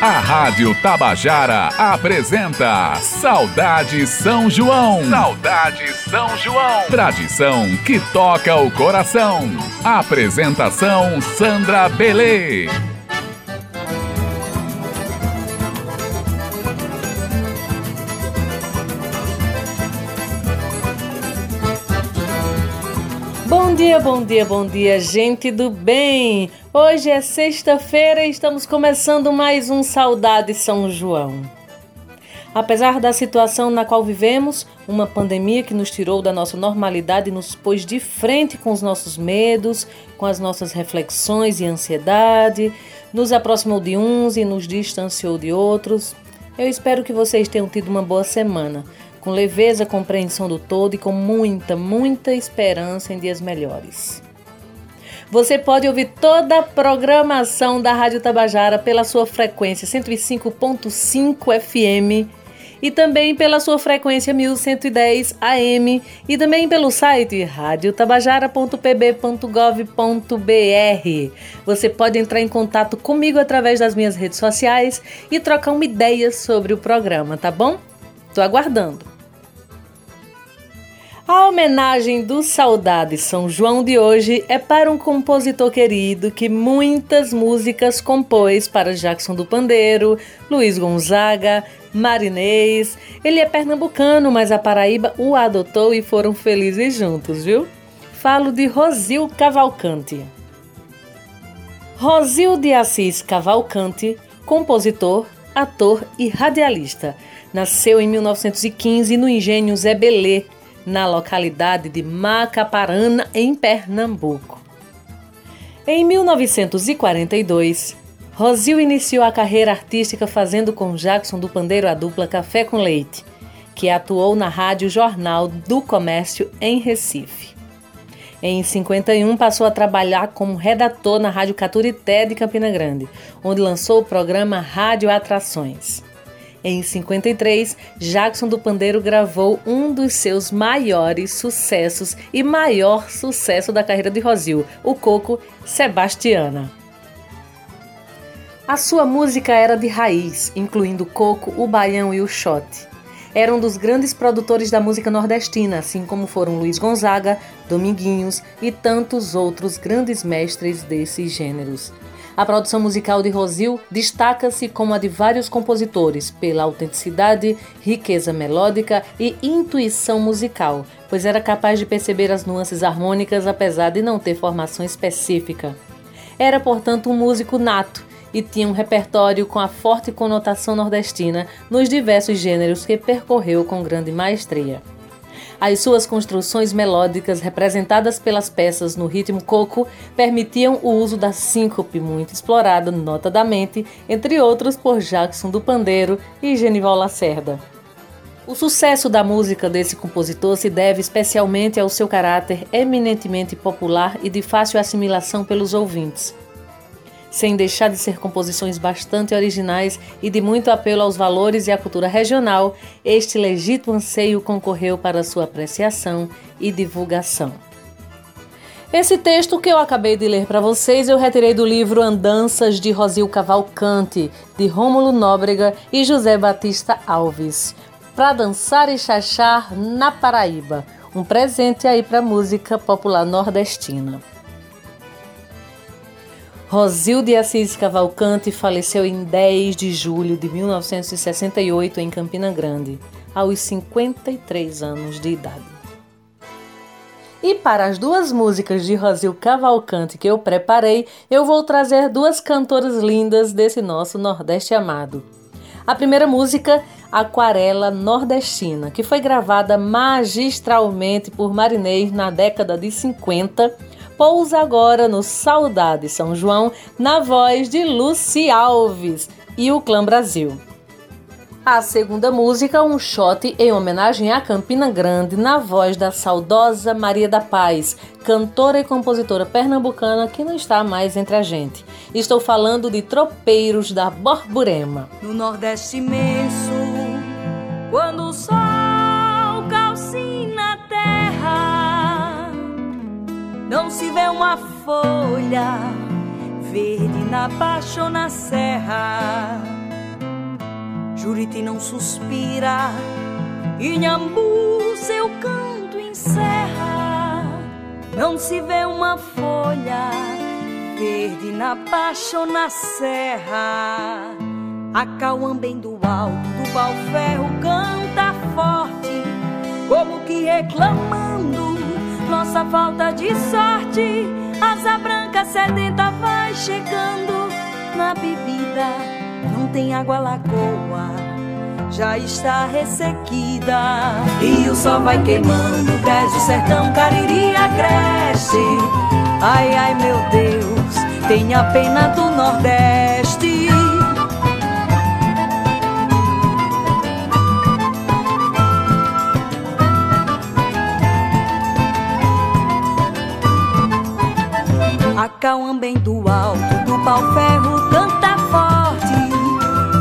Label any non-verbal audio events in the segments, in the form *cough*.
A Rádio Tabajara apresenta Saudade São João. Saudade São João. Tradição que toca o coração. Apresentação Sandra Belê. Dia, bom dia, bom dia, gente do bem! Hoje é sexta-feira e estamos começando mais um Saudade São João. Apesar da situação na qual vivemos, uma pandemia que nos tirou da nossa normalidade e nos pôs de frente com os nossos medos, com as nossas reflexões e ansiedade, nos aproximou de uns e nos distanciou de outros, eu espero que vocês tenham tido uma boa semana com leveza, compreensão do todo e com muita, muita esperança em dias melhores. Você pode ouvir toda a programação da Rádio Tabajara pela sua frequência 105.5 FM e também pela sua frequência 1110 AM e também pelo site radiotabajara.pb.gov.br. Você pode entrar em contato comigo através das minhas redes sociais e trocar uma ideia sobre o programa, tá bom? Tô aguardando. A homenagem do Saudade São João de hoje é para um compositor querido que muitas músicas compôs para Jackson do Pandeiro, Luiz Gonzaga, Marinês. Ele é pernambucano, mas a Paraíba o adotou e foram felizes juntos, viu? Falo de Rosil Cavalcante. Rosil de Assis Cavalcante, compositor, ator e radialista. Nasceu em 1915 no engenho Zé Belê, na localidade de Macaparana, em Pernambuco. Em 1942, Rosil iniciou a carreira artística fazendo com Jackson do Pandeiro a dupla Café com Leite, que atuou na Rádio Jornal do Comércio em Recife. Em 51 passou a trabalhar como redator na Rádio Caturité de Campina Grande, onde lançou o programa Rádio Atrações. Em 53, Jackson do Pandeiro gravou um dos seus maiores sucessos e maior sucesso da carreira de Rosil, o Coco Sebastiana. A sua música era de raiz, incluindo o coco, o baião e o shot. Era um dos grandes produtores da música nordestina, assim como foram Luiz Gonzaga, Dominguinhos e tantos outros grandes mestres desses gêneros. A produção musical de Rosil destaca-se como a de vários compositores pela autenticidade, riqueza melódica e intuição musical, pois era capaz de perceber as nuances harmônicas apesar de não ter formação específica. Era, portanto, um músico nato e tinha um repertório com a forte conotação nordestina nos diversos gêneros que percorreu com grande maestria. As suas construções melódicas, representadas pelas peças no ritmo coco, permitiam o uso da síncope, muito explorada notadamente, entre outros por Jackson do Pandeiro e Genival Lacerda. O sucesso da música desse compositor se deve especialmente ao seu caráter eminentemente popular e de fácil assimilação pelos ouvintes sem deixar de ser composições bastante originais e de muito apelo aos valores e à cultura regional, este legítimo anseio concorreu para sua apreciação e divulgação. Esse texto que eu acabei de ler para vocês eu retirei do livro Andanças de Rosil Cavalcante, de Rômulo Nóbrega e José Batista Alves, para dançar e chachar na Paraíba, um presente aí para música popular nordestina. Rosilde Assis Cavalcante faleceu em 10 de julho de 1968 em Campina Grande, aos 53 anos de idade. E para as duas músicas de Rosil Cavalcante que eu preparei, eu vou trazer duas cantoras lindas desse nosso Nordeste amado. A primeira música, Aquarela Nordestina, que foi gravada magistralmente por Marinês na década de 50 pousa agora no Saudade São João, na voz de Luci Alves e o Clã Brasil. A segunda música, um shot em homenagem a Campina Grande, na voz da saudosa Maria da Paz, cantora e compositora pernambucana que não está mais entre a gente. Estou falando de Tropeiros da Borborema. No Nordeste imenso, quando o sol não se vê uma folha verde na baixa ou na serra. Juriti não suspira, Inhambu seu canto encerra. Não se vê uma folha verde na baixa ou na serra. A bem do alto do pau-ferro canta forte, como que reclamando nossa falta de sorte. Asa branca sedenta vai chegando na bebida, não tem água lagoa, já está ressequida. E o sol vai queimando, cresce o sertão, cariria cresce. Ai, ai, meu Deus, tenha pena do Nordeste. Acauam bem do alto do pau-ferro canta forte,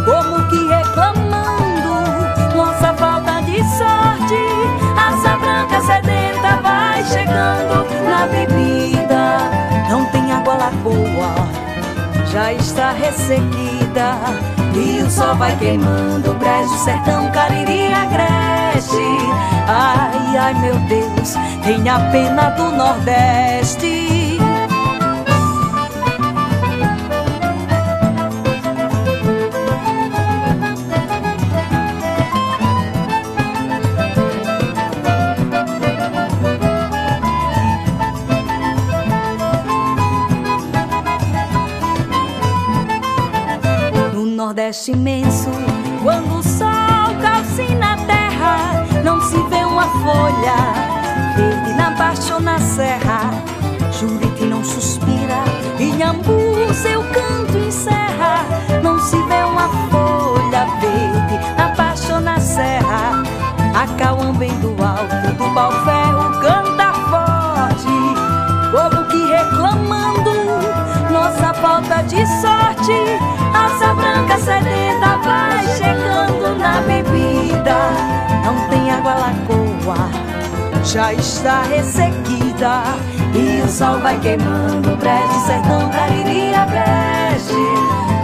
como que reclamando nossa falta de sorte. Asa branca sedenta vai chegando na bebida, não tem água lagoa, já está ressequida. E o sol vai queimando, brejo, sertão, cariria cresce. Ai, ai meu Deus, tenha pena do Nordeste. Nordeste imenso, quando o sol calcina a terra, não se vê uma folha verde na baixa ou na serra. Juriti não suspira, Inhambu seu canto encerra, não se vê uma folha verde na baixa ou na serra. A bem do alto do pau-ferro de sorte asa branca sedenta vai chegando na bebida. Não tem água lagoa, já está ressequida. E o sol vai queimando, breve, sertão, cariria, breve.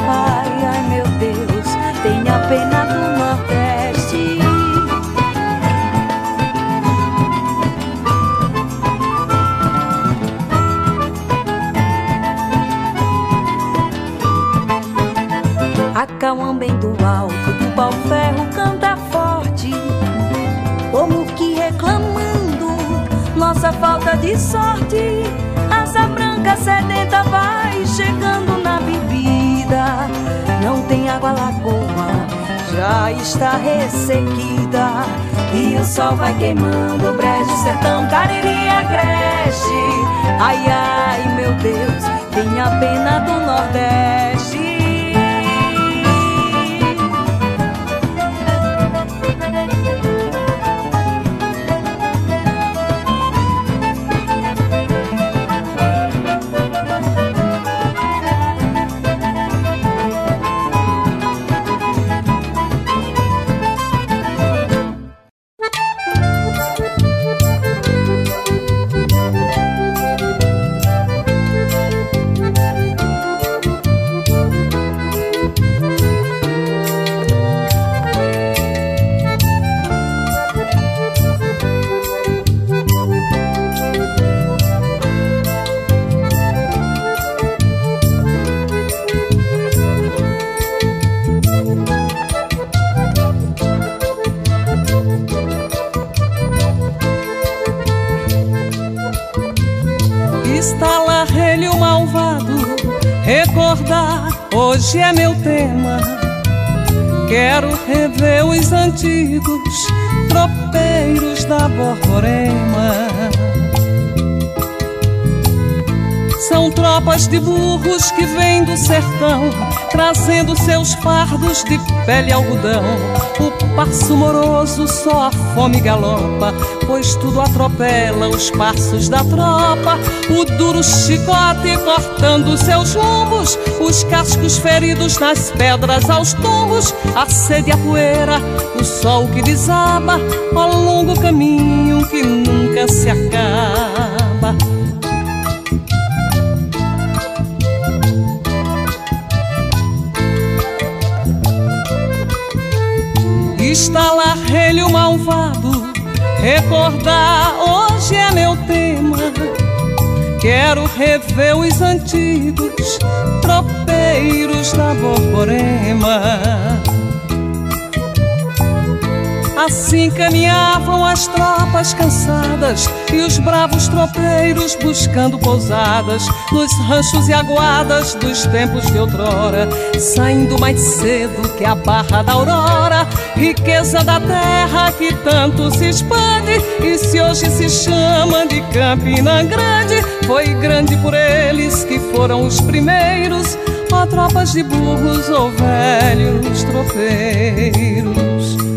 Ai, ai, meu Deus, tenha pena do Nordeste. Cauã bem do alto do pau-ferro canta forte, como que reclamando nossa falta de sorte. Asa branca sedenta vai chegando na bebida, não tem água lagoa, já está ressequida. E o sol vai queimando, o brejo, sertão, cariria cresce. Ai, ai, meu Deus, tenha pena do Nordeste. De burros que vêm do sertão, trazendo seus fardos de pele e algodão. O passo moroso só a fome galopa, pois tudo atropela os passos da tropa. O duro chicote cortando seus lombos, os cascos feridos nas pedras aos tombos, a sede a poeira, o sol que desaba, ao longo caminho que nunca se acaba. Estalarelho malvado. Recordar hoje é meu tema. Quero rever os antigos tropeiros da Borborema. Assim caminhavam as tropas cansadas e os bravos tropeiros buscando pousadas nos ranchos e aguadas dos tempos de outrora, saindo mais cedo que a barra da aurora, riqueza da terra que tanto se expande e se hoje se chama de Campina Grande, foi grande por eles que foram os primeiros, ó tropas de burros ou velhos tropeiros.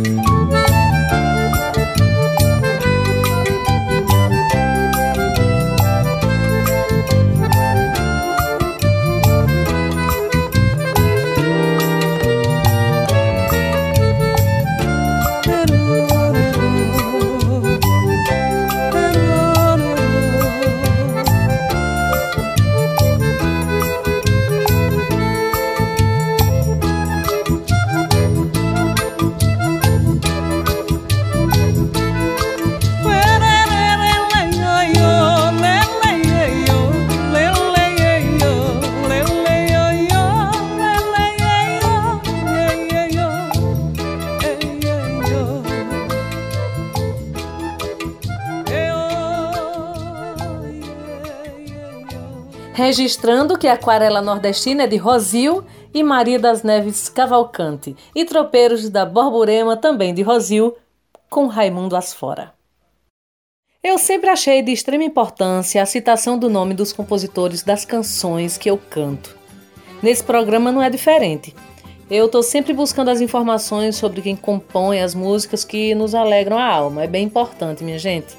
Registrando que a aquarela nordestina é de Rosil e Maria das Neves Cavalcante, e Tropeiros da Borborema também de Rosil, com Raimundo Asfora. Eu sempre achei de extrema importância a citação do nome dos compositores das canções que eu canto. Nesse programa não é diferente. Eu estou sempre buscando as informações sobre quem compõe as músicas que nos alegram a alma. É bem importante, minha gente.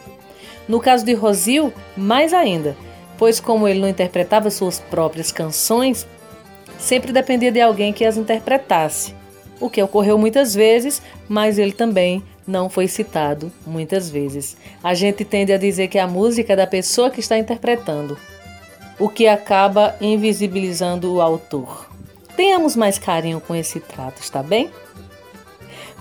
No caso de Rosil, mais ainda pois, como ele não interpretava suas próprias canções, sempre dependia de alguém que as interpretasse, o que ocorreu muitas vezes, mas ele também não foi citado muitas vezes. A gente tende a dizer que a música é da pessoa que está interpretando, o que acaba invisibilizando o autor. Tenhamos mais carinho com esse trato, está bem?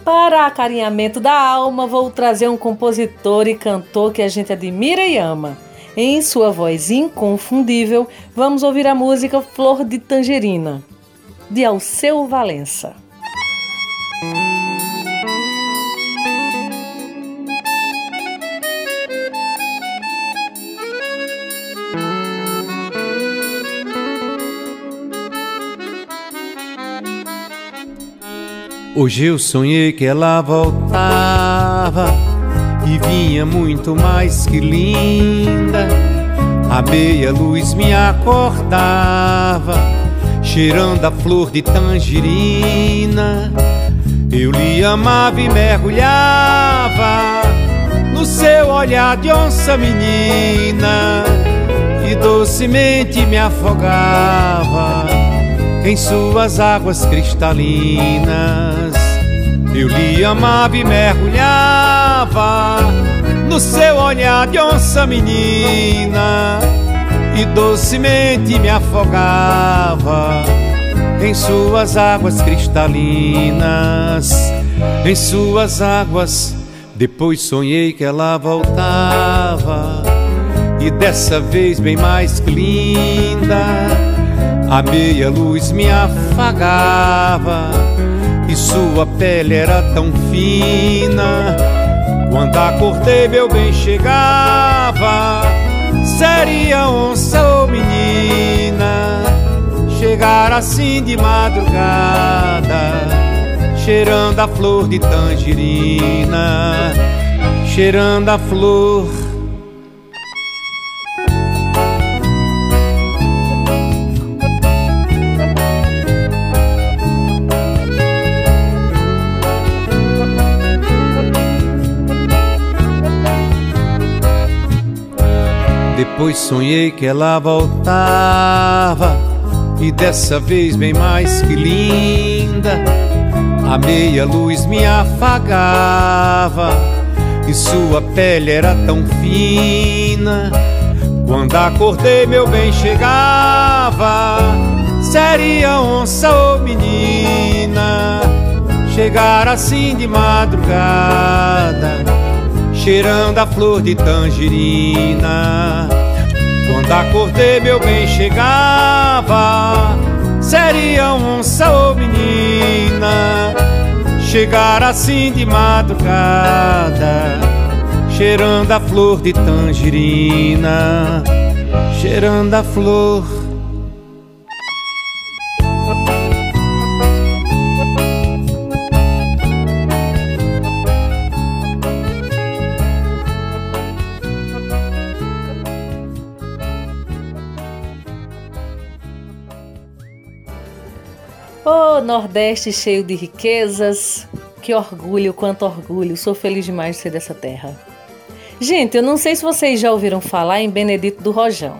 Para acarinhamento da alma, vou trazer um compositor e cantor que a gente admira e ama. Em sua voz inconfundível, vamos ouvir a música Flor de Tangerina, de Alceu Valença. Hoje eu sonhei que ela voltava e vinha muito mais que linda. A meia luz me acordava, cheirando a flor de tangerina. Eu lhe amava e mergulhava no seu olhar de onça menina e docemente me afogava em suas águas cristalinas. Eu lhe amava e mergulhava no seu olhar de onça menina e docemente me afogava em suas águas cristalinas, em suas águas. Depois sonhei que ela voltava e dessa vez bem mais linda. A meia luz me afagava sua pele era tão fina. Quando acordei, meu bem chegava, seria onça ou menina. Chegar assim de madrugada, cheirando a flor de tangerina, cheirando a flor Depois sonhei que ela voltava e dessa vez bem mais que linda. A meia luz me afagava e sua pele era tão fina. Quando acordei, meu bem chegava, seria onça ou menina, chegar assim de madrugada, cheirando a flor de tangerina. Quando acordei, meu bem chegava, seria onça ou menina. Chegar assim de madrugada, cheirando a flor de tangerina, cheirando a flor Nordeste cheio de riquezas. Que orgulho, quanto orgulho. Sou feliz demais de ser dessa terra. Gente, eu não sei se vocês já ouviram falar em Benedito do Rojão.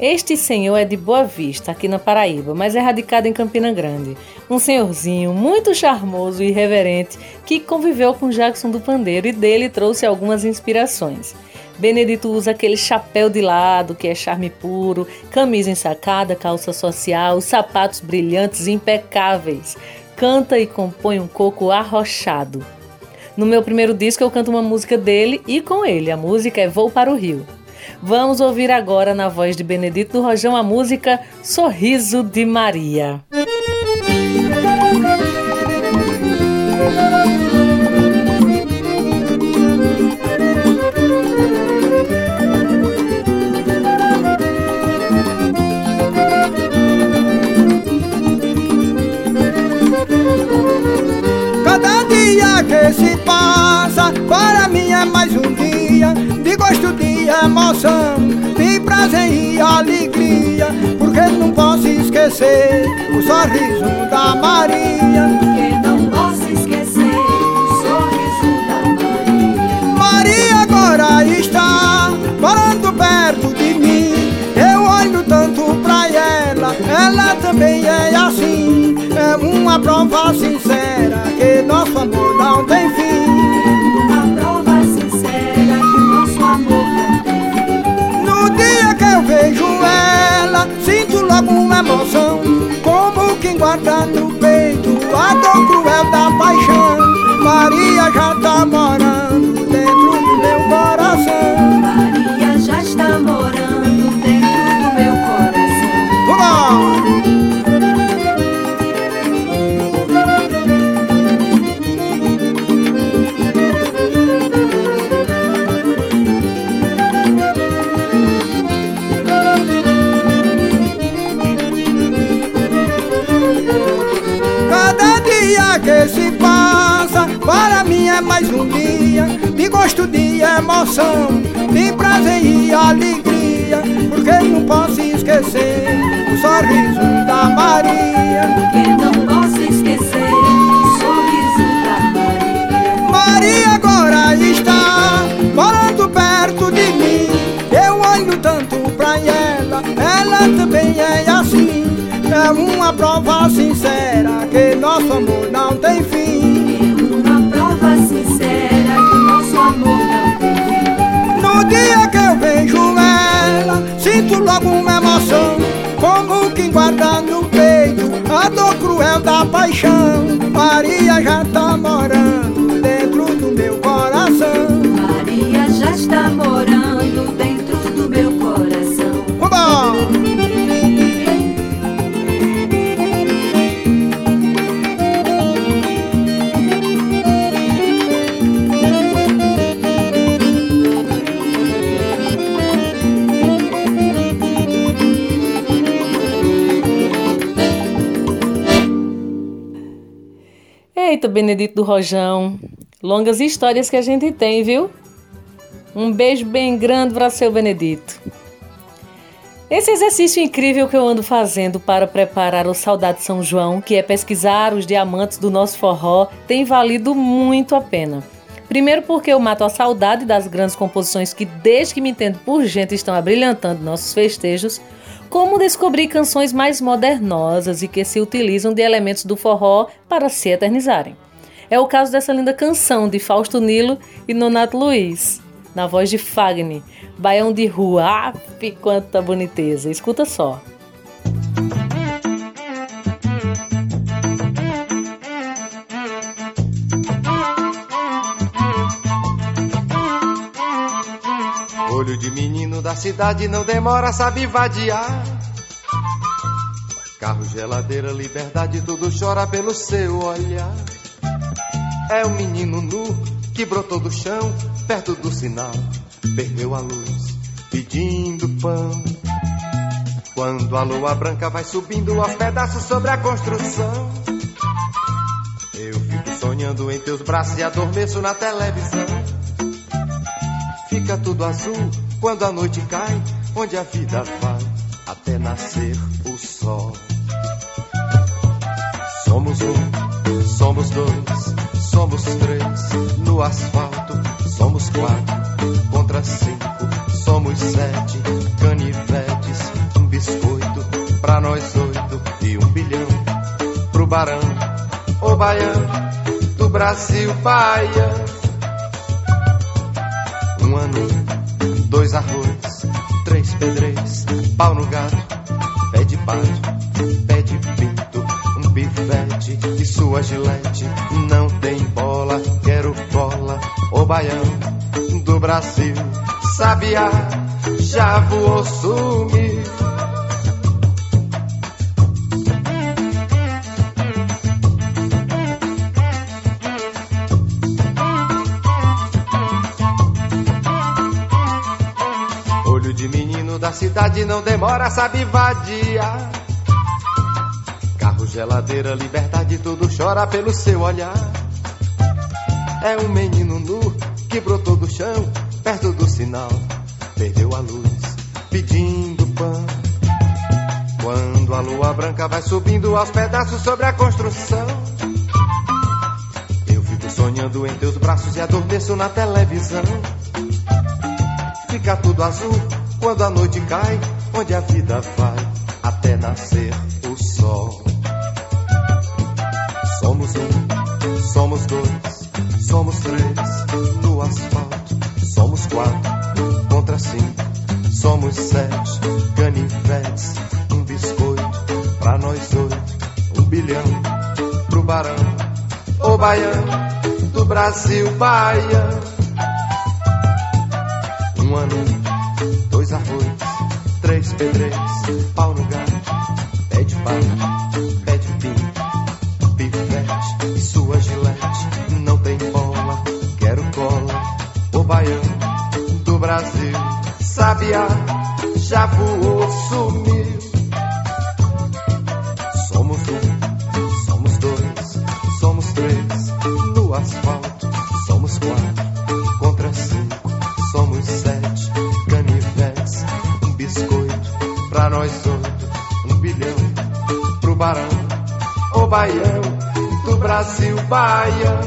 Este senhor é de Boa Vista, aqui na Paraíba, mas é radicado em Campina Grande. Um senhorzinho muito charmoso e irreverente que conviveu com Jackson do Pandeiro e dele trouxe algumas inspirações. Benedito usa aquele chapéu de lado, que é charme puro, camisa ensacada, calça social, sapatos brilhantes impecáveis. Canta e compõe um coco arrochado. No meu primeiro disco eu canto uma música dele e com ele. A música é Vou para o Rio. Vamos ouvir agora na voz de Benedito Rojão a música Sorriso de Maria. Que se passa. Para mim é mais um dia De gosto de emoção De prazer e alegria. Porque não posso esquecer O sorriso da Maria. Porque não posso esquecer O sorriso da Maria. Maria agora está Morando perto de mim. Eu olho tanto pra ela Ela também é assim. É uma prova sincera Que nosso amor não tem fim. Uma prova sincera que o nosso amor não tem fim. No dia que eu vejo ela, sinto logo uma emoção, como quem guarda no peito a dor cruel da paixão. Maria já tá morando se passa. Para mim é mais um dia De gosto de emoção De prazer e alegria. Porque não posso esquecer O sorriso da Maria. Porque não posso esquecer O sorriso da Maria. Maria agora está Morando perto de mim. Eu olho tanto pra ela Ela também é assim é uma prova sincera que nosso amor não tem fim. É uma prova sincera que nosso amor não tem fim. No dia que eu vejo ela, sinto logo uma emoção, como quem guarda no peito a dor cruel da paixão. Maria já tá morando Benedito do Rojão. Longas histórias que a gente tem, viu? Um beijo bem grande para seu Benedito. Esse exercício incrível que eu ando fazendo para preparar o Saudade São João, que é pesquisar os diamantes do nosso forró, tem valido muito a pena. Primeiro porque eu mato a saudade das grandes composições que desde que me entendo por gente estão abrilhantando nossos festejos, como descobrir canções mais modernosas e que se utilizam de elementos do forró para se eternizarem. É o caso dessa linda canção de Fausto Nilo e Nonato Luiz, na voz de Fagni, baião de rua. Ah, quanta boniteza! Escuta só. Olho de menino da cidade não demora, sabe vadiar. Carro, geladeira, liberdade, tudo chora pelo seu olhar. É um menino nu que brotou do chão, perto do sinal, perdeu a luz, pedindo pão. Quando a lua branca vai subindo aos pedaços sobre a construção, eu fico sonhando em teus braços e adormeço na televisão. Fica tudo azul quando a noite cai, onde a vida vai até nascer o sol. Somos um, somos dois, somos três no asfalto, somos quatro contra cinco, somos sete canivetes, um biscoito pra nós oito e um bilhão pro barão, o baiano do Brasil, baia. Um ano, dois arroz, três pedreiros, pau no gato, pé de pato, pé de pinto, um pivete e sua gilete. Cola, o baiano do Brasil, sabiá, já voou sumir. Olho de menino da cidade não demora, sabe vadiar. Carro, geladeira, liberdade, tudo chora pelo seu olhar. É um menino nu que brotou do chão, perto do sinal, perdeu a luz, pedindo pão. Quando a lua branca vai subindo aos pedaços sobre a construção, eu fico sonhando em teus braços e adormeço na televisão. Fica tudo azul quando a noite cai, onde a vida vai até nascer somos três no asfalto, somos quatro contra cinco, somos sete canivetes, um biscoito pra nós oito, um bilhão pro barão, o baiano do Brasil, baia. Um ano, dois arroz, três pedreiros, pau no gato, pé de pato, já voou, sumiu. Somos um, somos dois, somos três, no asfalto, somos quatro, contra cinco, somos sete, canivetes, um biscoito, pra nós oito, um bilhão, pro barão, o baião, do Brasil, baião.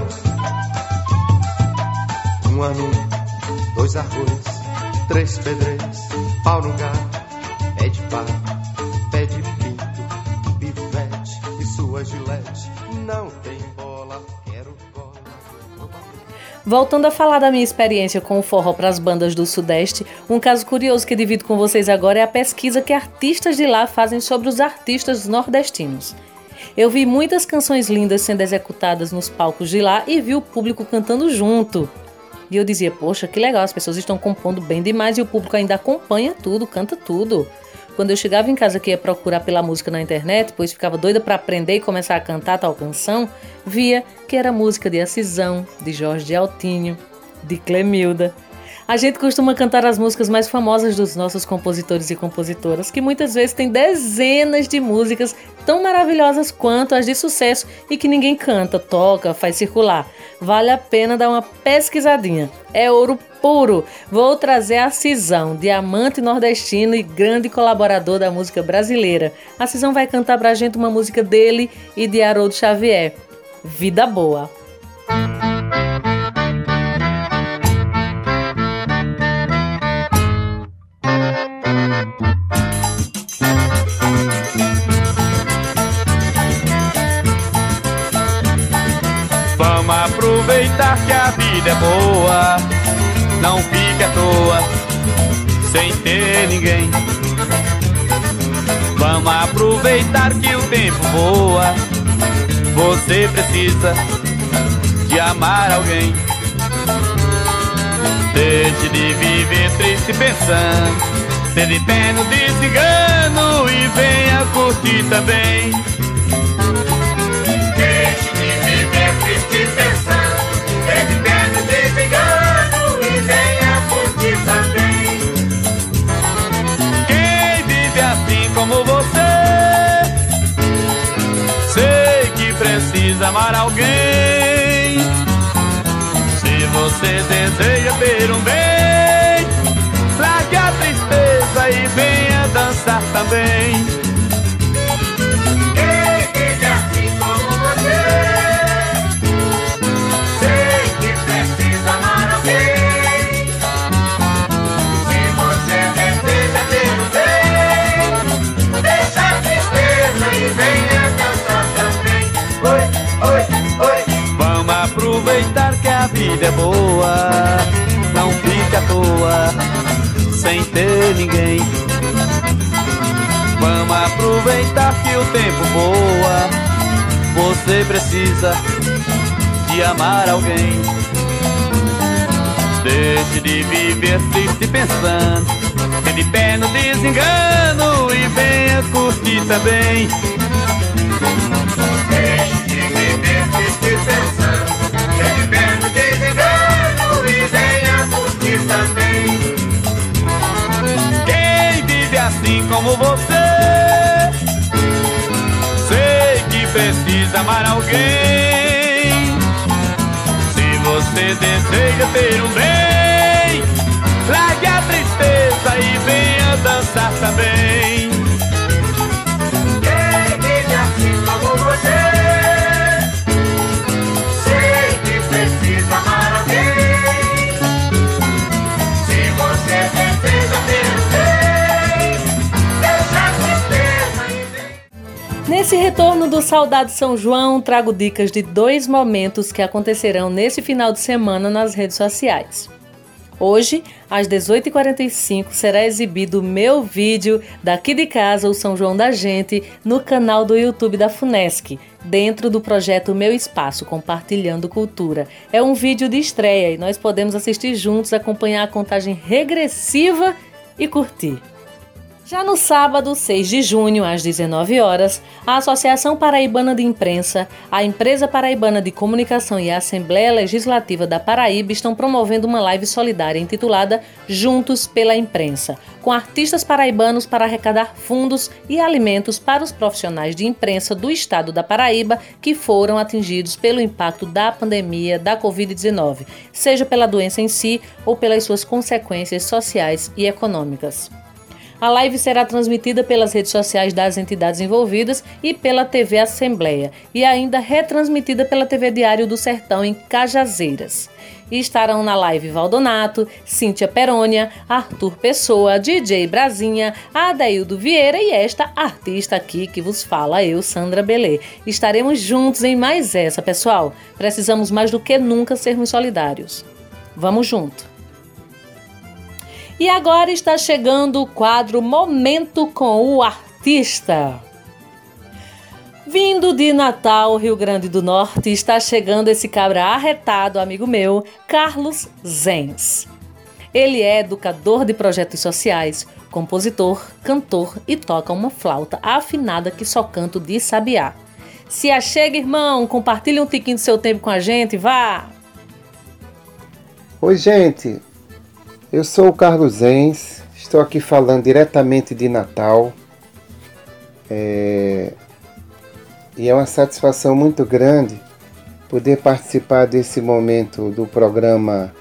Voltando a falar da minha experiência com o forró para as bandas do Sudeste, um caso curioso que divido com vocês agora é a pesquisa que artistas de lá fazem sobre os artistas nordestinos. Eu vi muitas canções lindas sendo executadas nos palcos de lá e vi o público cantando junto. E eu dizia, poxa, que legal, as pessoas estão compondo bem demais e o público ainda acompanha tudo, canta tudo. Quando eu chegava em casa que ia procurar pela música na internet, pois ficava doida para aprender e começar a cantar tal canção, via que era música de Acisão, de Jorge de Altinho, de Clemilda. A gente costuma cantar as músicas mais famosas dos nossos compositores e compositoras, que muitas vezes têm dezenas de músicas tão maravilhosas quanto as de sucesso e que ninguém canta, toca, faz circular. Vale a pena dar uma pesquisadinha. É ouro puro. Vou trazer a Cisão, diamante nordestino e grande colaborador da música brasileira. A Cisão vai cantar pra gente uma música dele e de Haroldo Xavier. Vida Boa. A vida é boa. Não fique à toa, sem ter ninguém. Vamos aproveitar que o tempo voa. Você precisa de amar alguém. Deixe de viver triste pensando, se de pé no desengano e venha curtir também. Deixe de viver triste pensando, amar alguém você deseja ter um bem, largue a tristeza e venha dançar também. Sem ter ninguém. Vamos aproveitar que o tempo voa, você precisa de amar alguém. Deixe de viver triste pensando, que de pé no desengano e venha curtir também. Deixe de viver triste pensando também. Assim como você, sei que precisa amar alguém. Se você deseja ter um bem, largue a tristeza e venha dançar também. Nesse retorno do Saudade São João, trago dicas de dois momentos que acontecerão nesse final de semana nas redes sociais. Hoje, às 18h45, será exibido o meu vídeo daqui de casa, o São João da Gente, no canal do YouTube da FUNESC, dentro do projeto Meu Espaço Compartilhando Cultura. É um vídeo de estreia e nós podemos assistir juntos, acompanhar a contagem regressiva e curtir. Já no sábado, 6 de junho, às 19 horas, a Associação Paraibana de Imprensa, a Empresa Paraibana de Comunicação e a Assembleia Legislativa da Paraíba estão promovendo uma live solidária intitulada Juntos pela Imprensa, com artistas paraibanos para arrecadar fundos e alimentos para os profissionais de imprensa do estado da Paraíba que foram atingidos pelo impacto da pandemia da Covid-19, seja pela doença em si ou pelas suas consequências sociais e econômicas. A live será transmitida pelas redes sociais das entidades envolvidas e pela TV Assembleia, e ainda retransmitida pela TV Diário do Sertão em Cajazeiras. E estarão na live Valdonato, Cíntia Perônia, Arthur Pessoa, DJ Brasinha, Adaildo Vieira e esta artista aqui que vos fala, eu, Sandra Belê. Estaremos juntos em mais essa, pessoal. Precisamos mais do que nunca sermos solidários. Vamos junto! E agora está chegando o quadro Momento com o Artista. Vindo de Natal, Rio Grande do Norte, está chegando esse cabra arretado, amigo meu, Carlos Zenz. Ele é educador de projetos sociais, compositor, cantor e toca uma flauta afinada que só canto de sabiá. Se achega, irmão, compartilhe um tiquinho do seu tempo com a gente, vá! Oi, gente, eu sou o Carlos Enz, estou aqui falando diretamente de Natal. É... E é uma satisfação muito grande poder participar desse momento do programa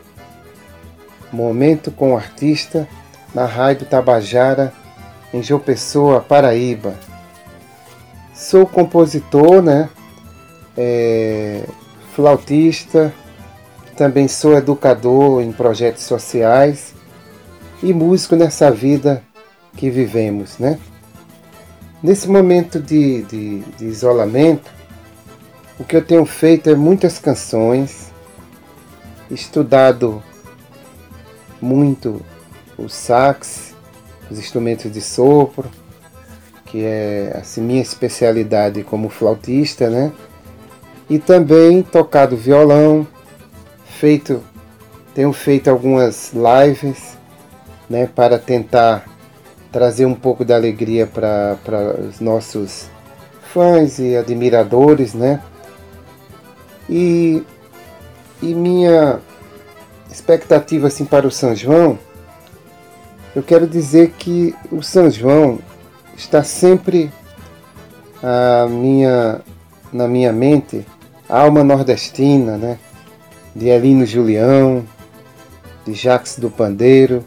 Momento com o Artista na Rádio Tabajara, em João Pessoa, Paraíba. Sou compositor, né? É... Flautista, também sou educador em projetos sociais e músico nessa vida que vivemos, né? Nesse momento de, de, de isolamento, o que eu tenho feito é muitas canções, estudado muito o sax, os instrumentos de sopro, que é assim minha especialidade como flautista, né? E também tocado violão, feito tenho feito algumas lives né, para tentar trazer um pouco de alegria para os nossos fãs e admiradores, né? E, e minha expectativa assim para o São João, eu quero dizer que o São João está sempre a minha, na minha mente, a alma nordestina, né? De Elino Julião, de Jacques do Pandeiro,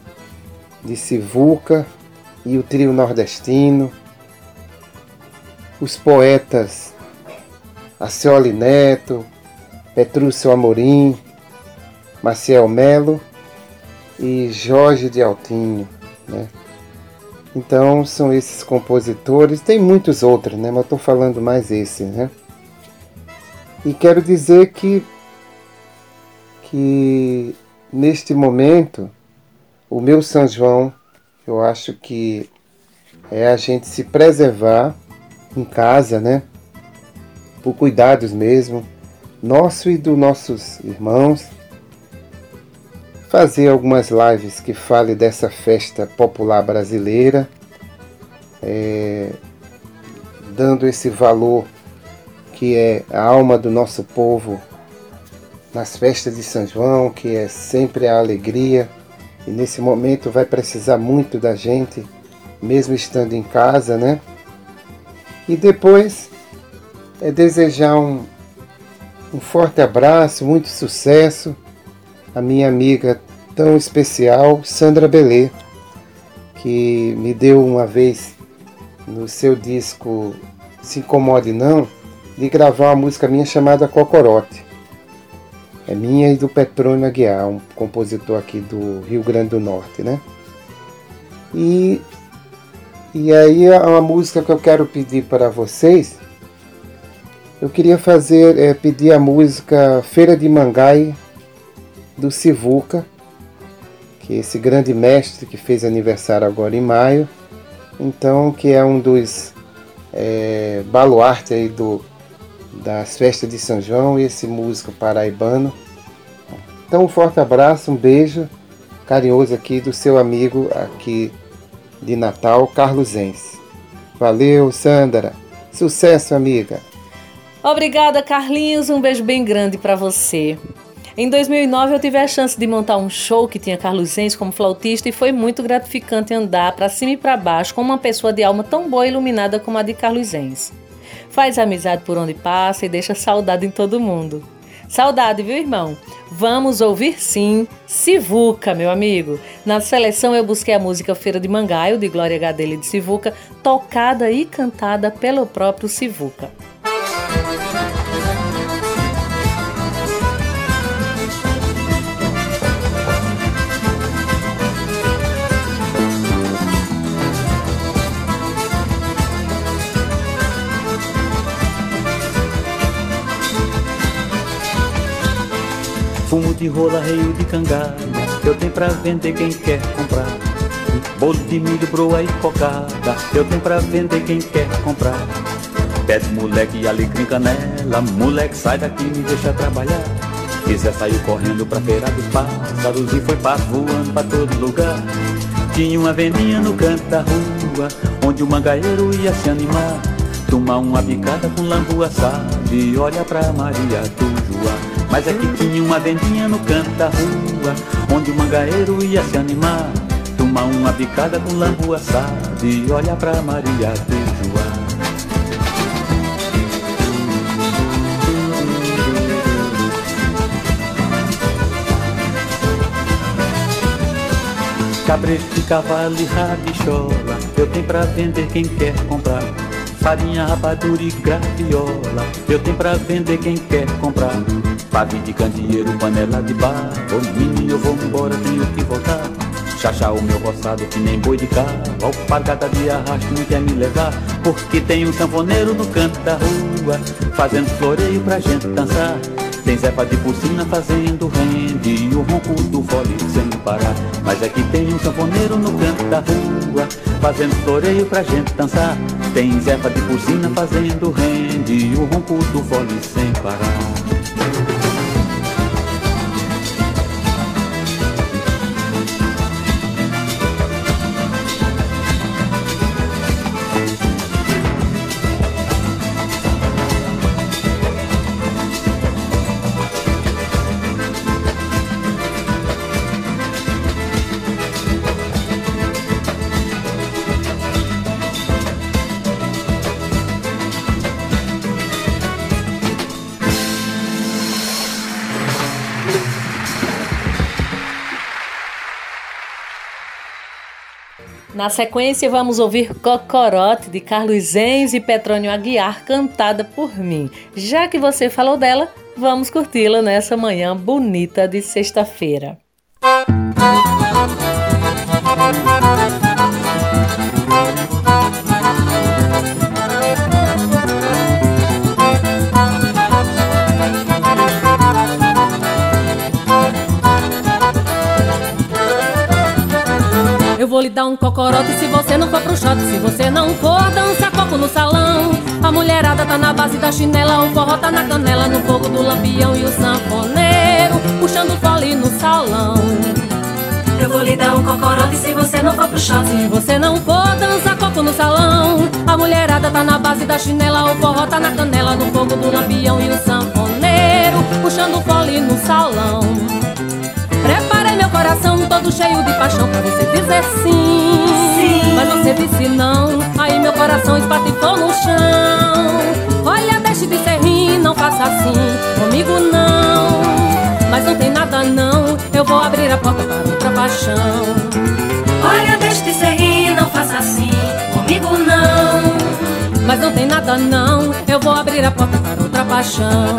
de Sivuca e o trio nordestino, os poetas Acioli Neto, Petrúcio Amorim, Maciel Melo e Jorge de Altinho, né? Então são esses compositores, tem muitos outros, né? Mas estou falando mais esse, né? E quero dizer que que neste momento o meu São João, eu acho que é a gente se preservar em casa, né? Por cuidados mesmo, nosso e dos nossos irmãos. Fazer algumas lives que fale dessa festa popular brasileira, é, dando esse valor que é a alma do nosso povo nas festas de São João, que é sempre a alegria e nesse momento vai precisar muito da gente, mesmo estando em casa, né? E depois é desejar um, um forte abraço, muito sucesso à minha amiga tão especial, Sandra Belê, que me deu uma vez no seu disco Se Incomode Não, de gravar uma música minha chamada Cocorote. É minha e do Petrônio Aguiar, um compositor aqui do Rio Grande do Norte, né? E, e aí uma música que eu quero pedir para vocês, eu queria fazer, é, pedir a música Feira de Mangai, do Sivuca, que é esse grande mestre que fez aniversário agora em maio, então que é um dos é, baluartes aí do, das festas de São João e esse músico paraibano. Então um forte abraço, um beijo carinhoso aqui do seu amigo aqui de Natal, Carlos Ense. Valeu, Sandra. Sucesso, amiga. Obrigada, Carlinhos. Um beijo bem grande para você. Em 2009 eu tive a chance de montar um show que tinha Carlos Ense como flautista e foi muito gratificante andar para cima e para baixo com uma pessoa de alma tão boa e iluminada como a de Carlos Ense faz amizade por onde passa e deixa saudade em todo mundo. Saudade, viu, irmão? Vamos ouvir sim Sivuca, meu amigo. Na seleção eu busquei a música Feira de Mangaio, de Glória Gadelha de Sivuca, tocada e cantada pelo próprio Sivuca. Fumo de rola, reio de cangalha, eu tenho pra vender quem quer comprar. Bolo de milho, broa e cocada, eu tenho pra vender quem quer comprar. Pede moleque, alecrim, canela, moleque sai daqui me deixa trabalhar. Quiser saiu correndo pra feira dos pássaros e foi passo voando pra todo lugar. Tinha uma vendinha no canto da rua, onde o mangaeiro ia se animar. Tomar uma bicada com lambu assado e olha pra Maria do Joá. Mas é que tinha uma vendinha no canto da rua Onde o mangaeiro ia se animar. Tomar uma bicada com lambu assado E olha pra Maria do Joá. Cabresto, cavalo e rabichola Eu tenho pra vender quem quer comprar. Farinha, rapadura e graviola Eu tenho pra vender quem quer comprar Pave de candeeiro, panela de barro Ô menino, eu vou embora, tenho que voltar. Chachá o meu roçado que nem boi de carro Alpargata de arrasto não quer me levar Porque tem um sanfoneiro no canto da rua Fazendo floreio pra gente dançar. Tem Zepa de Porcina fazendo rende E o ronco do fole sem parar. Mas é que tem um sanfoneiro no canto da rua Fazendo floreio pra gente dançar. Tem Zepa de Porcina fazendo rende E o ronco do fole sem parar Na sequência, vamos ouvir Cocorote de Carlos Enz e Petrônio Aguiar, cantada por mim. Já que você falou dela, vamos curti-la nessa manhã bonita de sexta-feira. Eu vou lhe dar um cocorote se você não for pro shot Se você não for dançar coco no salão. A mulherada tá na base da chinela O forró tá na canela No fogo do lampião e o sanfoneiro Puxando fole no salão. Eu vou lhe dar um cocorote se você não for pro shot Se você não for dançar coco no salão. A mulherada tá na base da chinela O forró tá na canela No fogo do lampião e o sanfoneiro Puxando fole no salão coração todo cheio de paixão pra você dizer sim. sim. Mas você disse não, aí meu coração espatifou no chão. Olha, deixe de ser rim, não faça assim, comigo não. Mas não tem nada não, eu vou abrir a porta para outra paixão. Olha, deixe de ser rim, não faça assim, comigo não. Mas não tem nada não, eu vou abrir a porta para outra paixão.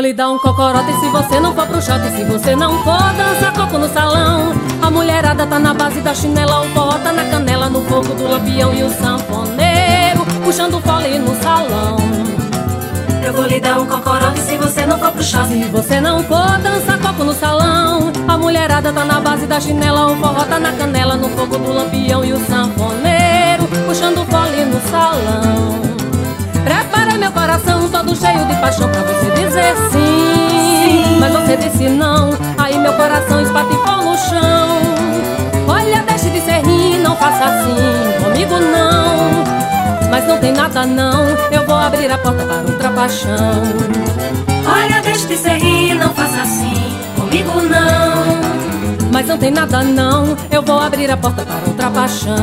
Vou lhe dar um cocorote se você não for pro shot Se você não for dançar coco no salão. A mulherada tá na base da chinela O tá na canela No fogo do lampião e o sanfoneiro Puxando fole no salão. Eu vou lhe dar um cocorote se você não for pro chão Se você não for dançar coco no salão. A mulherada tá na base da chinela O forró tá na canela No fogo do lampião e o sanfoneiro Puxando fole no salão. Preparei meu coração todo cheio de paixão Pra você dizer sim, sim. Mas você disse não Aí meu coração espatifou no chão Olha, deixe de ser rir, não faça assim Comigo não mas não tem nada não, eu vou abrir a porta para outra paixão. Olha, deixe de ser rir, não faça assim, comigo não. Mas não tem nada não, eu vou abrir a porta para outra paixão.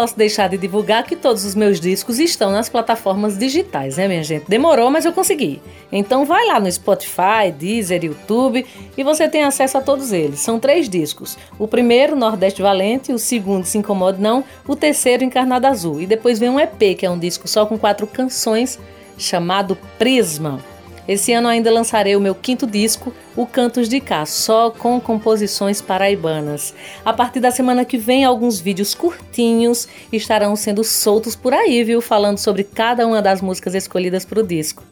Posso deixar de divulgar que todos os meus discos estão nas plataformas digitais, né, minha gente? Demorou, mas eu consegui. Então vai lá no Spotify, Deezer, YouTube e você tem acesso a todos eles. São três discos. O primeiro, Nordeste Valente, o segundo, Se Incomode Não, o terceiro, Encarnado Azul. E depois vem um EP, que é um disco só com quatro canções, chamado Prisma. Esse ano ainda lançarei o meu quinto disco, O Cantos de Cá, só com composições paraibanas. A partir da semana que vem, alguns vídeos curtinhos estarão sendo soltos por aí, viu? Falando sobre cada uma das músicas escolhidas para o disco.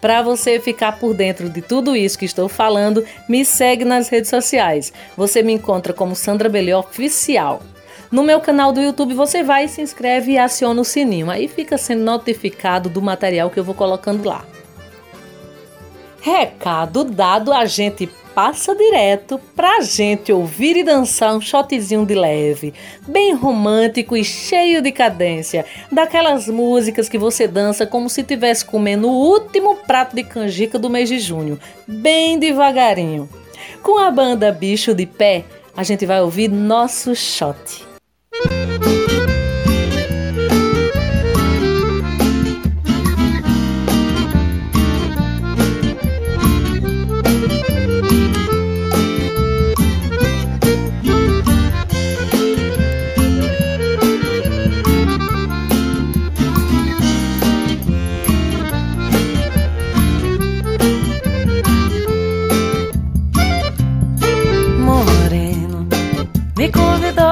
Para você ficar por dentro de tudo isso que estou falando, me segue nas redes sociais. Você me encontra como Sandra Belio Oficial. No meu canal do YouTube você vai, se inscreve e aciona o sininho. Aí fica sendo notificado do material que eu vou colocando lá. Recado dado, a gente passa direto pra gente ouvir e dançar um shotzinho de leve, bem romântico e cheio de cadência, daquelas músicas que você dança como se estivesse comendo o último prato de canjica do mês de junho, bem devagarinho. Com a banda Bicho de Pé, a gente vai ouvir nosso shot.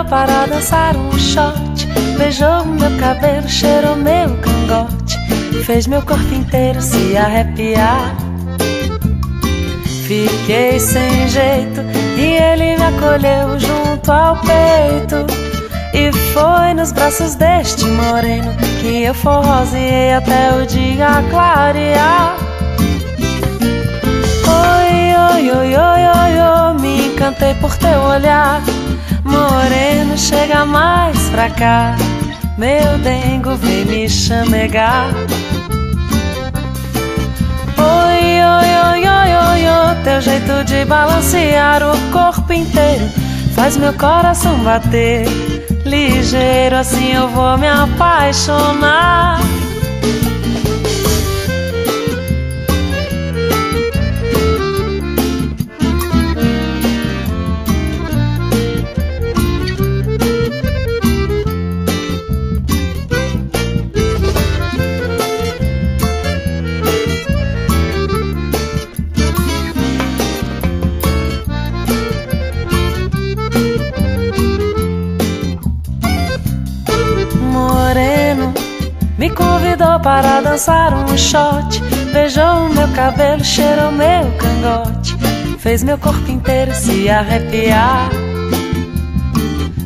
Para dançar um shot. Beijou meu cabelo, cheirou meu cangote. Fez meu corpo inteiro se arrepiar. Fiquei sem jeito e ele me acolheu junto ao peito. E foi nos braços deste moreno que eu forroseei até o dia clarear. Oi, oi, oi, oi, oi, oi, me encantei por teu olhar. Moreno, chega mais pra cá. Meu dengo vem me chamegar. Oi, oi, oi, oi, oi, oi, teu jeito de balancear o corpo inteiro faz meu coração bater ligeiro, assim eu vou me apaixonar. Para dançar um shot. Beijou meu cabelo, cheirou meu cangote. Fez meu corpo inteiro se arrepiar.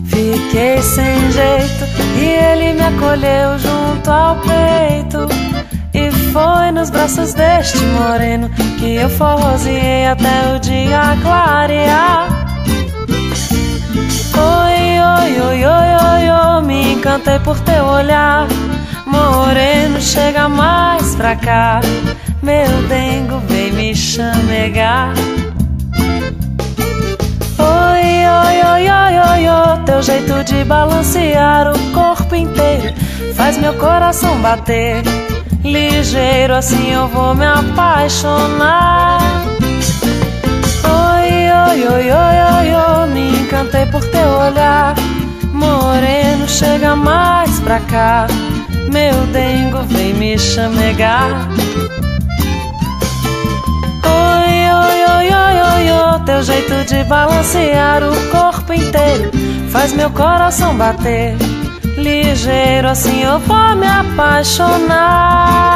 Fiquei sem jeito e ele me acolheu junto ao peito. E foi nos braços deste moreno que eu forroseei até o dia clarear. Oi, oi, oi, oi, oi, oi, me encantei por teu olhar. Moreno, chega mais pra cá. Meu dengo, vem me chamegar. Oi, oi, oi, oi, oi, oi, teu jeito de balancear o corpo inteiro faz meu coração bater. Ligeiro, assim eu vou me apaixonar. Oi, oi, oi, oi, oi, oi, me encantei por teu olhar. Moreno, chega mais pra cá. Meu dengo vem me chamegar. Oi, oi, oi, oi, oi, oi, teu jeito de balancear o corpo inteiro faz meu coração bater. Ligeiro assim eu vou me apaixonar.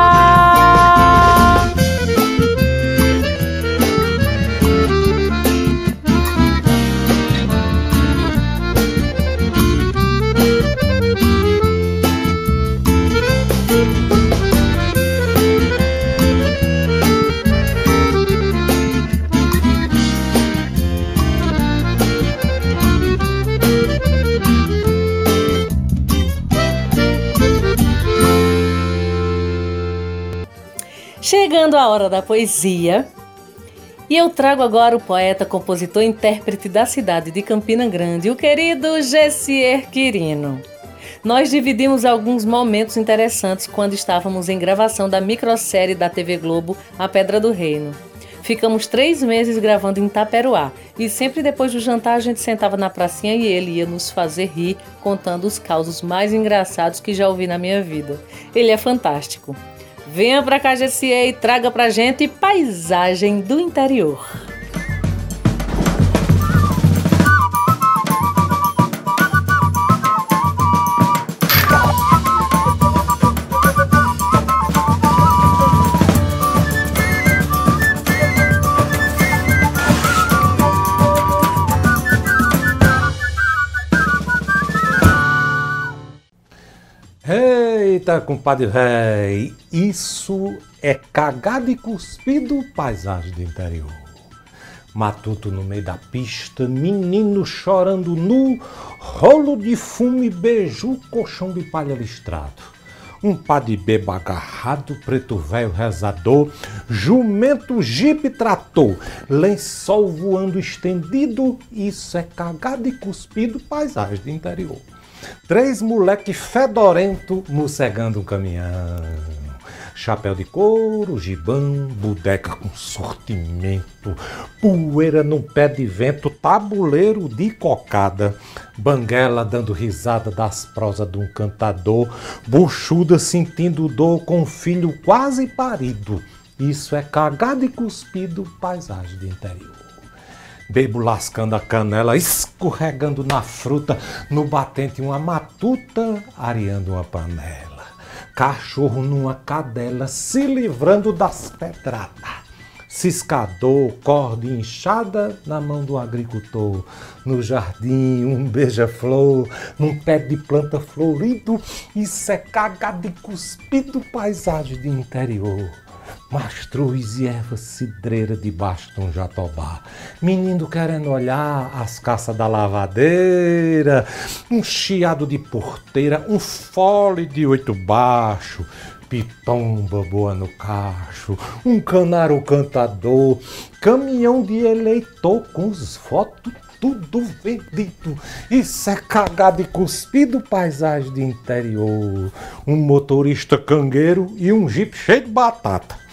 Hora da poesia, e eu trago agora o poeta, compositor e intérprete da cidade de Campina Grande, o querido Gessier Quirino. Nós dividimos alguns momentos interessantes quando estávamos em gravação da microsérie da TV Globo A Pedra do Reino. Ficamos três meses gravando em Taperoá e sempre depois do jantar a gente sentava na pracinha e ele ia nos fazer rir contando os causos mais engraçados que já ouvi na minha vida. Ele é fantástico. Venha pra KGCE e traga pra gente paisagem do interior. Eita, compadre véi, isso é cagado e cuspido paisagem do interior. Matuto no meio da pista, menino chorando nu, rolo de fume, beijo, colchão de palha listrado. Um pá de bebo agarrado, preto velho rezador, jumento jipe trator, lençol voando estendido, isso é cagado e cuspido paisagem do interior. Três moleque fedorento mocegando um caminhão. Chapéu de couro, gibão, bodeca com sortimento, poeira num pé de vento, tabuleiro de cocada, banguela dando risada das prosas de um cantador, buchuda sentindo dor com um filho quase parido. Isso é cagado e cuspido, paisagem de interior. Bebo lascando a canela, escorregando na fruta, no batente uma matuta, areando uma panela. Cachorro numa cadela, se livrando das pedradas. ciscador, corda inchada na mão do agricultor. No jardim, um beija-flor, num pé de planta florido, isso é cagado e cuspido, paisagem de interior mastruz e erva cidreira debaixo de um jatobá. Menino querendo olhar as caças da lavadeira, um chiado de porteira, um fole de oito baixo, pitomba boa no cacho, um canaro cantador, caminhão de eleitor com os votos tudo vendido. Isso é cagado e cuspido paisagem de interior. Um motorista cangueiro e um jipe cheio de batata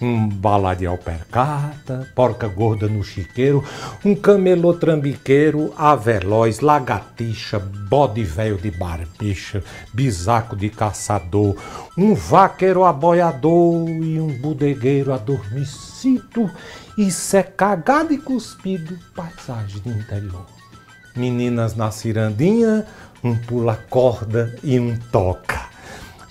um bala de alpercata, porca gorda no chiqueiro, um camelô trambiqueiro, aveloz, lagartixa, bode velho de barbicha, bisaco de caçador, um vaqueiro aboiador e um bodegueiro adormecido. Isso é cagado e cuspido, paisagem do interior. Meninas na cirandinha, um pula-corda e um toca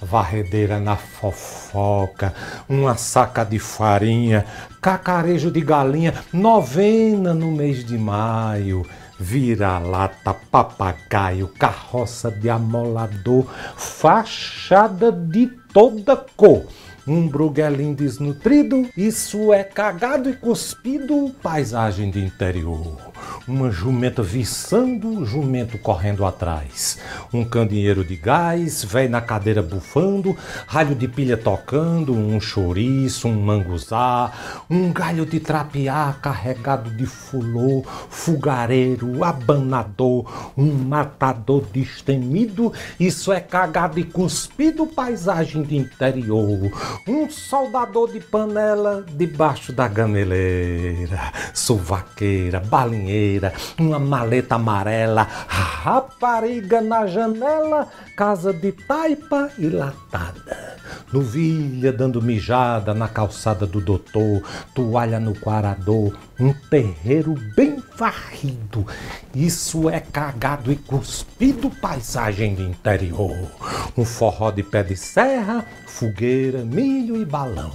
varredeira na fofoca, uma saca de farinha, cacarejo de galinha, novena no mês de maio, vira-lata, papagaio, carroça de amolador, fachada de toda cor um bruguelim desnutrido, isso é cagado e cuspido, paisagem de interior. Uma jumenta viçando, jumento correndo atrás. Um candeeiro de gás, véi na cadeira bufando, ralho de pilha tocando, um chouriço, um manguzá, um galho de trapear carregado de fulô, fugareiro, abanador, um matador destemido, isso é cagado e cuspido, paisagem de interior um soldador de panela debaixo da gameleira, suvaqueira, balinheira, uma maleta amarela, rapariga na janela, casa de taipa e latada. Novilha dando mijada na calçada do doutor, toalha no quarador, um terreiro bem varrido. Isso é cagado e cuspido paisagem de interior. Um forró de pé de serra, fogueira, milho e balão.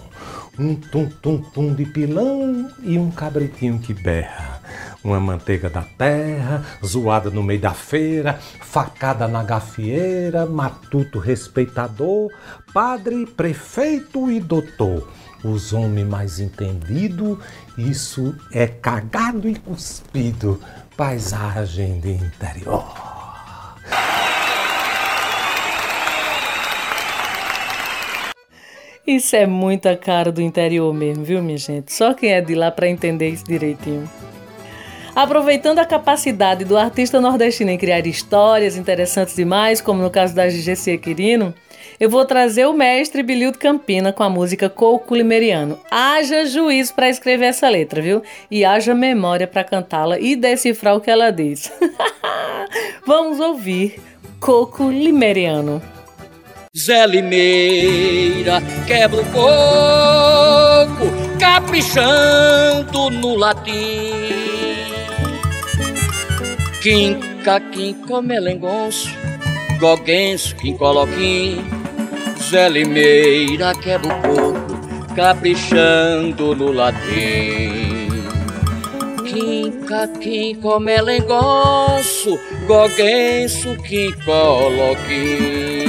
Um tum-tum-tum de pilão e um cabritinho que berra. Uma manteiga da terra, zoada no meio da feira, facada na gafieira, matuto respeitador, padre, prefeito e doutor. Os homens mais entendidos, isso é cagado e cuspido, paisagem de interior. Isso é muita cara do interior mesmo, viu, minha gente? Só quem é de lá para entender isso direitinho. Aproveitando a capacidade do artista nordestino em criar histórias interessantes demais, como no caso da GGC Quirino, eu vou trazer o mestre Bilildo Campina com a música Coco Limeriano. Haja juízo para escrever essa letra, viu? E haja memória para cantá-la e decifrar o que ela diz. *laughs* Vamos ouvir Coco Limeriano. Zé Limeira quebra o coco, caprichando no latim. Quinca, quinca, melengonço, goguenço, quincoloquim. Zé Limeira quebra o coco, caprichando no latim. Quinca, quinca, melengonço, goguenço, quincoloquim.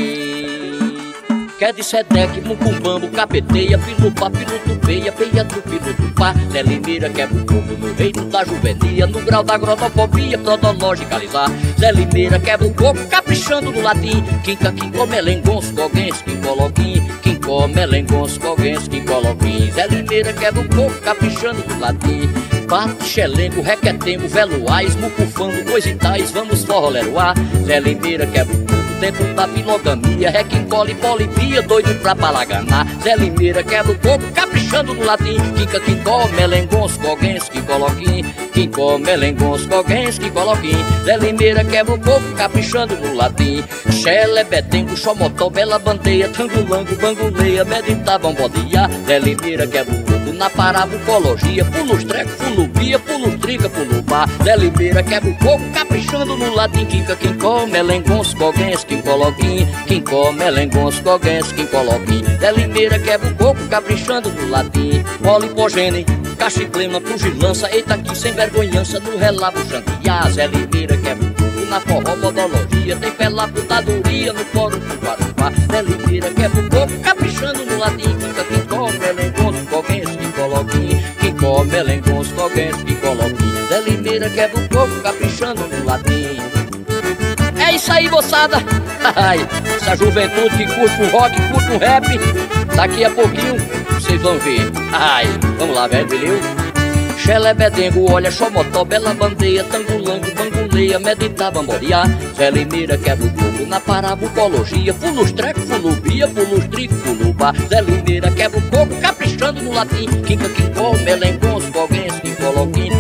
Quer de sedeque, mucumbambo, capeteia, pilupa, pilutupeia, peia do pilutupá, Zé Limeira quebra o corpo no reino da juvenia, no grau da agronofobia, protologicalizar. Zé Limeira quebra o corpo, caprichando no latim, quinca, quinco, melengonço, coguense, quincoloquim, quinco, melengonço, coguense, quincoloquim. Zé Limeira quebra o corpo, caprichando no latim. Bate, xelengo, requetengo, veluais, mucufando, coisitais, vamos forroleroar. Zé Limeira quebra o corpo dentro da pilogamia. Requincole, polipia, doido pra palaganar. Zé Limeira quebra o coco, caprichando no latim. Quica, quincó, melengons, coguens, quincoloquim. Quincó, melengons, coguens, quincoloquim. Zé Limeira quebra o coco, caprichando no latim. Xele, betengo, xomotó, bela bandeia. Tangulango, banguleia, medita, bambodia. Zé Limeira quebra o coco na parabucologia. Pulos treco, fulubia, pulos trica, pulubá. Zé Limeira quebra o coco, caprichando no latim. Quica, quincó, melengons, coguens, quem coloquim, quem come elengons, coguens, quem coloquim. Da limeira quebra o coco, caprichando no latim. Olipogene, cachiplema, pugilança, eita aqui sem vergonhança, no relabo chantear, Zé Limeira quebra o coco na forró podologia, tem pé lá putadoria no fórum do Guarupá, Zé Limeira quebra o coco, caprichando no latim, quem come, elengonço, coguense, que coloquinho, quem come, elengonço, coguense, que coloquinho, Zé Limeira quebra o coco, caprichando no latim. É isso aí, moçada! *laughs* Essa juventude que curte um rock, curte um rap, daqui a pouquinho vocês vão ver. Ai, vamos lá, velho, beleza? Xelebedengo, olha, xomotó, bela bandeia, tangulango, banguleia, meditava, moriá, Zé Limeira quebra o coco na parabucologia, fulos treco, fulubia, fulos trico, fulubá, Zé Limeira quebra o coco, caprichando no latim, quinca, quincó, melengons, coguens, quincoloquim,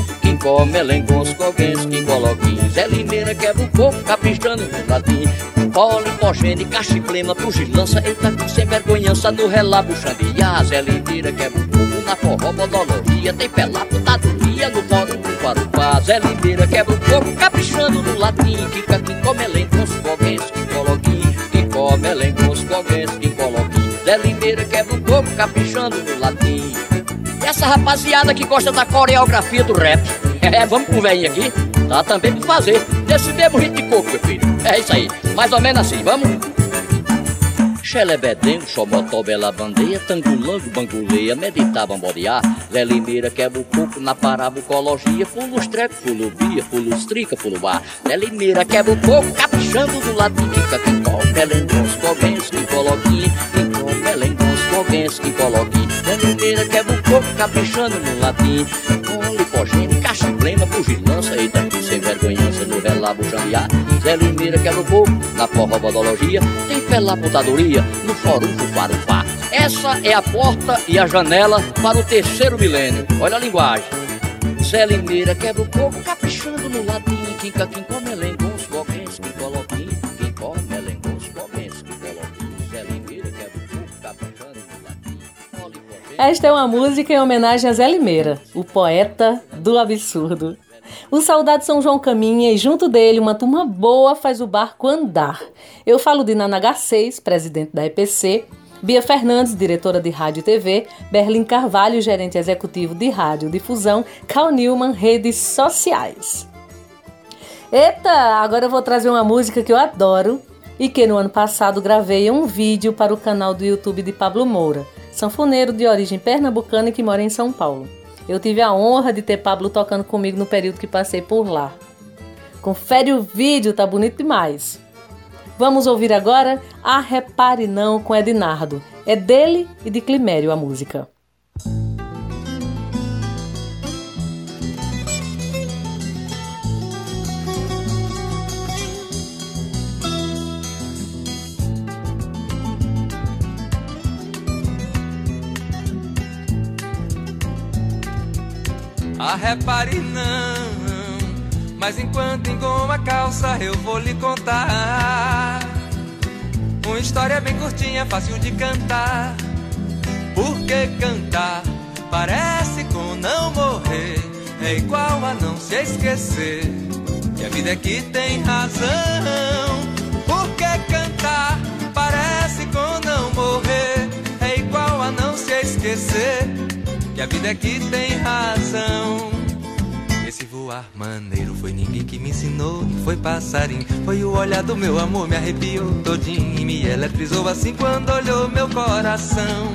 quincó, melengons, coguens, quincoloquim, Zé Limeira quebra o coco, caprichando no latim, polo, hipogênio, cachiplema, pugilança, eita, sem vergonhança, no relabo, xambiá, Zé Limeira quebra o coco na forró, podologia, tem pelá, putadoria, no fórum do Guarupá, Zé Limeira quebra o coco, caprichando no latim, quica, quincó, melengons, coguens, quincoloquim, quincó, melengons, coguens, quincoloquim, Zé Limeira quebra o coco, caprichando no latim. Essa rapaziada que gosta da coreografia do rap, *laughs* é, vamos com o velhinho aqui, tá também pra fazer, desse mesmo ritmo de coco, meu filho. É isso aí, mais ou menos assim, vamos? Xelebedengo, xomotó, bela bandeia, tangulango, banguleia, meditar, bamborear, Zé quebra o coco na parabucologia, fulos treco, fulubia, fulos trica, fulubá, Zé Limeira quebra o coco, caprichando do latim, fica quem come, melengons, coguens, que coloquinha, quem come, melengons, coguens, que coloquinha, Zé Limeira quebra o coco, caprichando no latim, com lipogênio, cachiplema, pugilança, eita, aqui sem vergonhança, no relabo jambiar, Zé Limeira quebra o coco, na forró bodologia, tem pé lá putadoria, no fórum do Guarupá. Essa é a porta e a janela para o terceiro milênio. Olha a linguagem. Zé Limeira quebra o coco, caprichando no latim. Quinca, quem Esta é uma música em homenagem a Zé Limeira, o poeta do absurdo. O Saudade São João caminha e junto dele uma turma boa faz o barco andar. Eu falo de Nana Garcês, presidente da EPC, Bia Fernandes, diretora de Rádio e TV, Berlim Carvalho, gerente executivo de Rádio Difusão, Cal Newman, redes sociais. Eita, agora eu vou trazer uma música que eu adoro e que no ano passado gravei um vídeo para o canal do YouTube de Pablo Moura, sanfoneiro de origem pernambucana que mora em São Paulo. Eu tive a honra de ter Pablo tocando comigo no período que passei por lá. Confere o vídeo, tá bonito demais. Vamos ouvir agora A Repare Não com Ednardo. É dele e de Climério a música. Ah, repare não, mas enquanto engoma a calça eu vou lhe contar. Uma história bem curtinha, fácil de cantar. Porque cantar? Parece com não morrer. É igual a não se esquecer. Que a vida é que tem razão. Porque cantar? Parece com não morrer. É igual a não se esquecer que a vida é que tem razão. Esse voar maneiro foi ninguém que me ensinou, foi passarinho, foi o olhar do meu amor, me arrepiou todinho e me eletrizou assim quando olhou meu coração.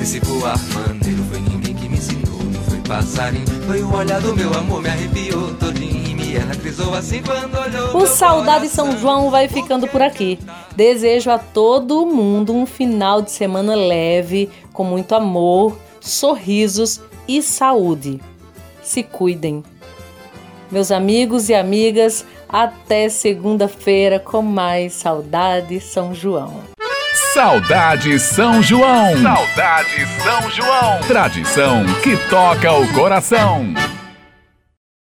Esse voar maneiro foi ninguém que me ensinou, não foi passarinho, foi o olhar do meu amor, me arrepiou todinho e me eletrizou assim quando olhou. O Saudade São João vai ficando por aqui. Desejo a todo mundo um final de semana leve, com muito amor sorrisos e saúde. Se cuidem. Meus amigos e amigas, até segunda-feira com mais Saudade São João. Saudade São João. Saudade São João. Tradição que toca o coração.